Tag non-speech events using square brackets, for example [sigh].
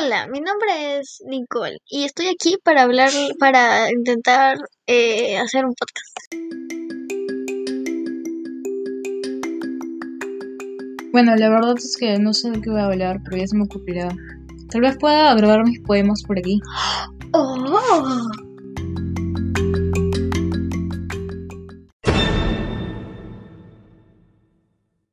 Hola, mi nombre es Nicole y estoy aquí para hablar, para intentar eh, hacer un podcast. Bueno, la verdad es que no sé de qué voy a hablar, pero ya se me ocurrirá. Tal vez pueda grabar mis poemas por aquí. [gasps] ¡Oh!